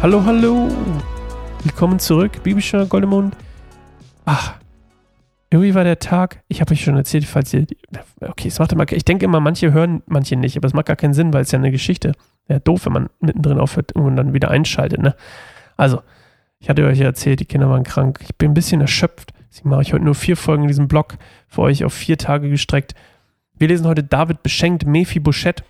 Hallo, hallo. Willkommen zurück, biblischer Goldemund. Ach, irgendwie war der Tag, ich habe euch schon erzählt, falls ihr, okay, es macht immer, ich denke immer, manche hören, manche nicht, aber es macht gar keinen Sinn, weil es ja eine Geschichte. Ja, doof, wenn man mittendrin aufhört und dann wieder einschaltet, ne? Also, ich hatte euch ja erzählt, die Kinder waren krank. Ich bin ein bisschen erschöpft. Deswegen mache ich heute nur vier Folgen in diesem Blog für euch auf vier Tage gestreckt. Wir lesen heute David beschenkt Mephibosheth.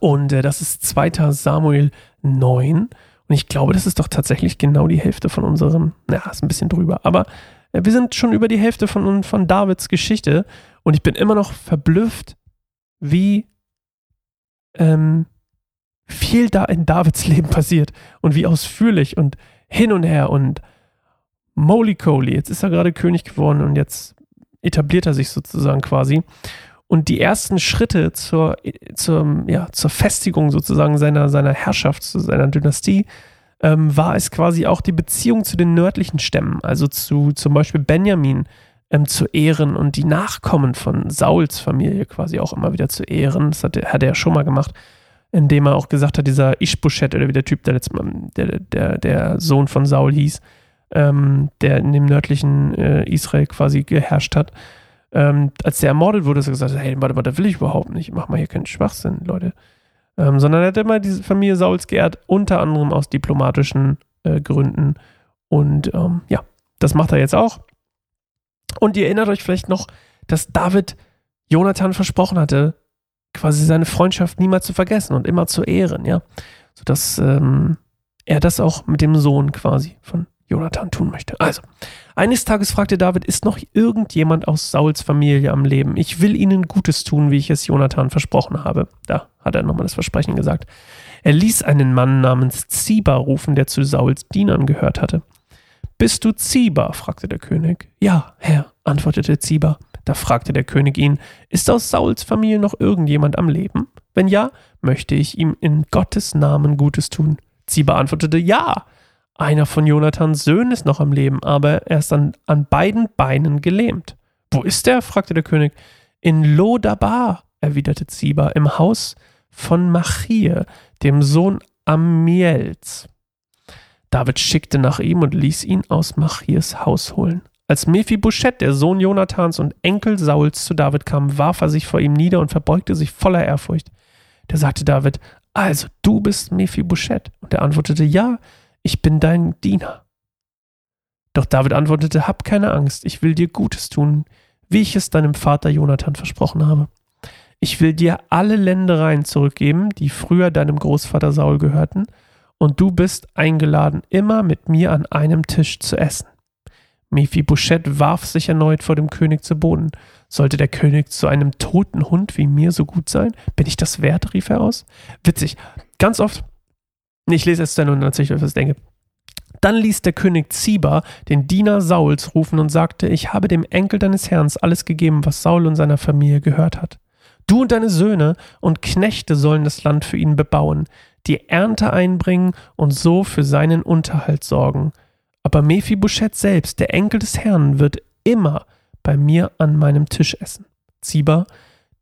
Und äh, das ist 2. Samuel 9. Und ich glaube, das ist doch tatsächlich genau die Hälfte von unserem, na, ist ein bisschen drüber, aber äh, wir sind schon über die Hälfte von, von Davids Geschichte. Und ich bin immer noch verblüfft, wie ähm, viel da in Davids Leben passiert und wie ausführlich und hin und her und Moly Coley, jetzt ist er gerade König geworden und jetzt etabliert er sich sozusagen quasi. Und die ersten Schritte zur, zur, ja, zur Festigung sozusagen seiner, seiner Herrschaft, seiner Dynastie, ähm, war es quasi auch die Beziehung zu den nördlichen Stämmen, also zu zum Beispiel Benjamin ähm, zu ehren und die Nachkommen von Sauls Familie quasi auch immer wieder zu ehren. Das hat, hat er ja schon mal gemacht, indem er auch gesagt hat, dieser Ishbosheth oder wie der Typ, der, letztes Mal, der, der, der Sohn von Saul hieß, ähm, der in dem nördlichen äh, Israel quasi geherrscht hat. Ähm, als der ermordet wurde, hat er gesagt, hey, warte mal, das will ich überhaupt nicht. Mach mal hier keinen Schwachsinn, Leute. Ähm, sondern er hat immer diese Familie Sauls geehrt, unter anderem aus diplomatischen äh, Gründen. Und ähm, ja, das macht er jetzt auch. Und ihr erinnert euch vielleicht noch, dass David Jonathan versprochen hatte, quasi seine Freundschaft niemals zu vergessen und immer zu ehren, ja. Sodass ähm, er das auch mit dem Sohn quasi von Jonathan tun möchte. Also, eines Tages fragte David, ist noch irgendjemand aus Sauls Familie am Leben? Ich will ihnen Gutes tun, wie ich es Jonathan versprochen habe. Da hat er nochmal das Versprechen gesagt. Er ließ einen Mann namens Ziba rufen, der zu Sauls Dienern gehört hatte. Bist du Ziba? fragte der König. Ja, Herr, antwortete Ziba. Da fragte der König ihn, ist aus Sauls Familie noch irgendjemand am Leben? Wenn ja, möchte ich ihm in Gottes Namen Gutes tun. Ziba antwortete, ja, einer von Jonathans Söhnen ist noch am Leben, aber er ist an, an beiden Beinen gelähmt. Wo ist er? fragte der König. In Lodabar, erwiderte Ziba, im Haus von Machir, dem Sohn Amiels. David schickte nach ihm und ließ ihn aus Machirs Haus holen. Als Mephibosheth, der Sohn Jonathans und Enkel Sauls, zu David kam, warf er sich vor ihm nieder und verbeugte sich voller Ehrfurcht. Da sagte David, also du bist Mephibosheth. Und er antwortete, ja, ich bin dein Diener. Doch David antwortete, hab keine Angst, ich will dir Gutes tun, wie ich es deinem Vater Jonathan versprochen habe. Ich will dir alle Ländereien zurückgeben, die früher deinem Großvater Saul gehörten, und du bist eingeladen, immer mit mir an einem Tisch zu essen. Mephibosheth warf sich erneut vor dem König zu Boden. Sollte der König zu einem toten Hund wie mir so gut sein? Bin ich das wert? rief er aus. Witzig. Ganz oft ich lese es dann und erzähle was ich denke. Dann ließ der König Ziba den Diener Sauls rufen und sagte, ich habe dem Enkel deines Herrn alles gegeben, was Saul und seiner Familie gehört hat. Du und deine Söhne und Knechte sollen das Land für ihn bebauen, die Ernte einbringen und so für seinen Unterhalt sorgen. Aber Mephibosheth selbst, der Enkel des Herrn, wird immer bei mir an meinem Tisch essen. Ziba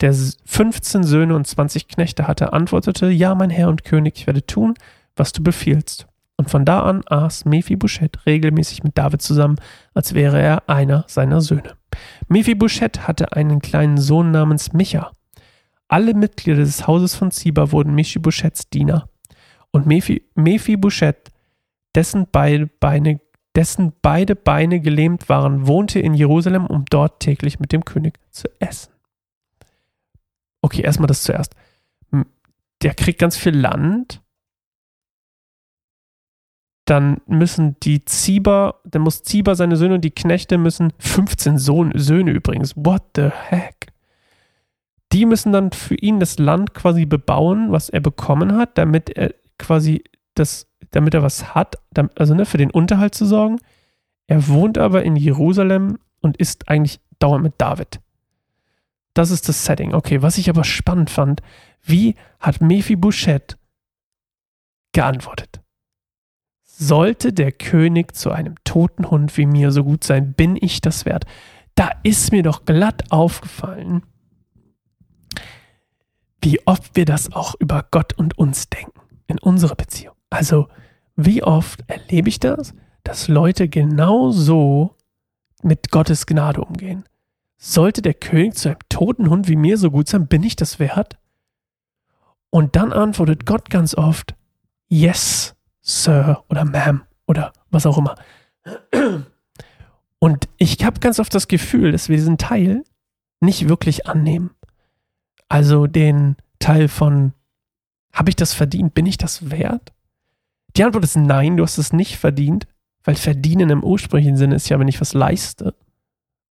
der 15 Söhne und 20 Knechte hatte, antwortete, ja, mein Herr und König, ich werde tun, was du befiehlst. Und von da an aß Mephibosheth regelmäßig mit David zusammen, als wäre er einer seiner Söhne. Mephibosheth hatte einen kleinen Sohn namens Micha. Alle Mitglieder des Hauses von Ziba wurden Mephibosheths Diener. Und Mephi, Mephibosheth, dessen beide Beine dessen beide Beine gelähmt waren, wohnte in Jerusalem, um dort täglich mit dem König zu essen. Okay, erstmal das zuerst. Der kriegt ganz viel Land dann müssen die Zieber, dann muss Zieber seine Söhne und die Knechte müssen, 15 Sohn, Söhne übrigens, what the heck? Die müssen dann für ihn das Land quasi bebauen, was er bekommen hat, damit er quasi das, damit er was hat, also ne, für den Unterhalt zu sorgen. Er wohnt aber in Jerusalem und ist eigentlich dauernd mit David. Das ist das Setting. Okay, was ich aber spannend fand, wie hat Mephibosheth geantwortet? Sollte der König zu einem toten Hund wie mir so gut sein, bin ich das wert. Da ist mir doch glatt aufgefallen, wie oft wir das auch über Gott und uns denken, in unserer Beziehung. Also, wie oft erlebe ich das, dass Leute genau so mit Gottes Gnade umgehen. Sollte der König zu einem toten Hund wie mir so gut sein, bin ich das wert? Und dann antwortet Gott ganz oft, Yes, Sir oder Ma'am oder was auch immer. Und ich habe ganz oft das Gefühl, dass wir diesen Teil nicht wirklich annehmen. Also den Teil von, habe ich das verdient? Bin ich das wert? Die Antwort ist nein, du hast es nicht verdient, weil verdienen im ursprünglichen Sinne ist ja, wenn ich was leiste.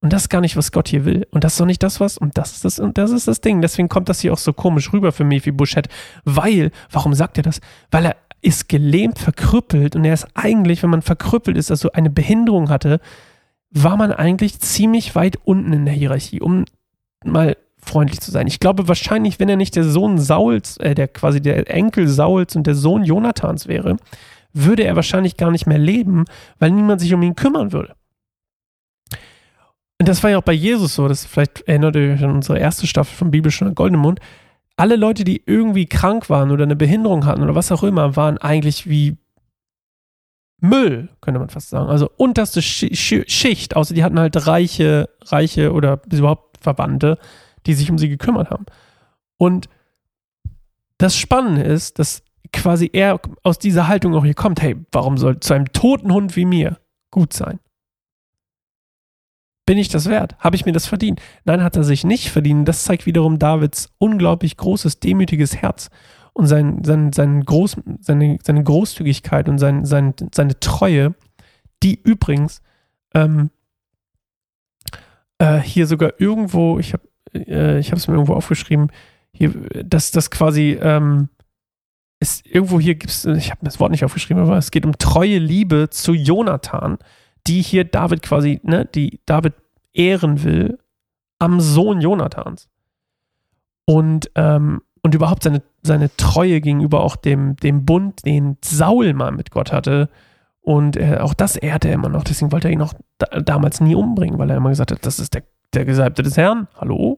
Und das ist gar nicht, was Gott hier will. Und das ist doch nicht das, was, und das ist das, und das ist das Ding. Deswegen kommt das hier auch so komisch rüber für Mephi Buschett. Weil, warum sagt er das? Weil er ist gelähmt, verkrüppelt und er ist eigentlich, wenn man verkrüppelt ist, also eine Behinderung hatte, war man eigentlich ziemlich weit unten in der Hierarchie, um mal freundlich zu sein. Ich glaube wahrscheinlich, wenn er nicht der Sohn Sauls, äh, der quasi der Enkel Sauls und der Sohn Jonathans wäre, würde er wahrscheinlich gar nicht mehr leben, weil niemand sich um ihn kümmern würde. Und das war ja auch bei Jesus so, das vielleicht erinnert ihr euch an unsere erste Staffel von Bibel an Goldenen Mund. Alle Leute, die irgendwie krank waren oder eine Behinderung hatten oder was auch immer, waren eigentlich wie Müll, könnte man fast sagen. Also unterste Schicht, außer die hatten halt reiche, reiche oder überhaupt Verwandte, die sich um sie gekümmert haben. Und das Spannende ist, dass quasi er aus dieser Haltung auch hier kommt, hey, warum soll zu einem toten Hund wie mir gut sein? Bin ich das wert? Habe ich mir das verdient? Nein, hat er sich nicht verdient. Das zeigt wiederum Davids unglaublich großes, demütiges Herz und sein, sein, sein Groß, seine, seine Großzügigkeit und sein, sein, seine Treue, die übrigens ähm, äh, hier sogar irgendwo, ich habe äh, es mir irgendwo aufgeschrieben, hier, dass das quasi ähm, ist irgendwo hier gibt es, ich habe das Wort nicht aufgeschrieben, aber es geht um treue Liebe zu Jonathan, die hier David quasi, ne, die David ehren will am Sohn Jonathans. Und, ähm, und überhaupt seine, seine Treue gegenüber auch dem, dem Bund, den Saul mal mit Gott hatte. Und äh, auch das ehrte er immer noch. Deswegen wollte er ihn auch da, damals nie umbringen, weil er immer gesagt hat, das ist der, der Gesalbte des Herrn. Hallo?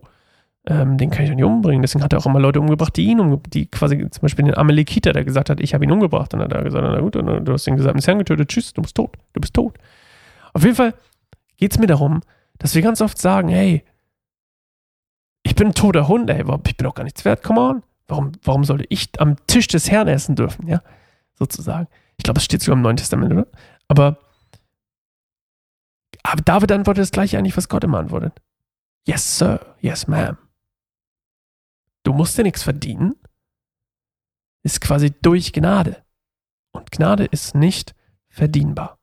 ähm, den kann ich doch nicht umbringen. Deswegen hat er auch immer Leute umgebracht, die ihn umgebracht, die quasi zum Beispiel den Amalekiter, der gesagt hat, ich habe ihn umgebracht. Und dann hat er gesagt, na gut, du hast den gesamten Herrn getötet, tschüss, du bist tot, du bist tot. Auf jeden Fall geht es mir darum, dass wir ganz oft sagen, hey, ich bin ein toter Hund, ey, ich bin doch gar nichts wert, come on. Warum, warum sollte ich am Tisch des Herrn essen dürfen, ja? Sozusagen. Ich glaube, es steht sogar im Neuen Testament, oder? Aber, aber David antwortet das gleiche eigentlich, was Gott immer antwortet. Yes, sir. Yes, ma'am. Du musst dir nichts verdienen. Ist quasi durch Gnade. Und Gnade ist nicht verdienbar.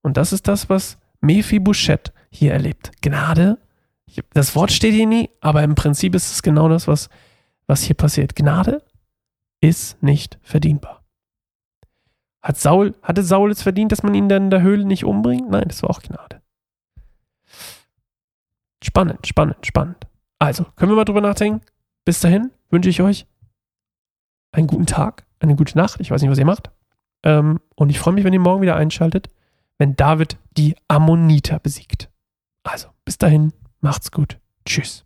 Und das ist das, was Mephibosheth hier erlebt. Gnade, das Wort steht hier nie, aber im Prinzip ist es genau das, was, was hier passiert. Gnade ist nicht verdienbar. Hat Saul, hatte Saul es verdient, dass man ihn dann in der Höhle nicht umbringt? Nein, das war auch Gnade. Spannend, spannend, spannend. Also, können wir mal drüber nachdenken? Bis dahin wünsche ich euch einen guten Tag, eine gute Nacht. Ich weiß nicht, was ihr macht. Ähm, und ich freue mich, wenn ihr morgen wieder einschaltet, wenn David die Ammoniter besiegt. Also, bis dahin, macht's gut. Tschüss.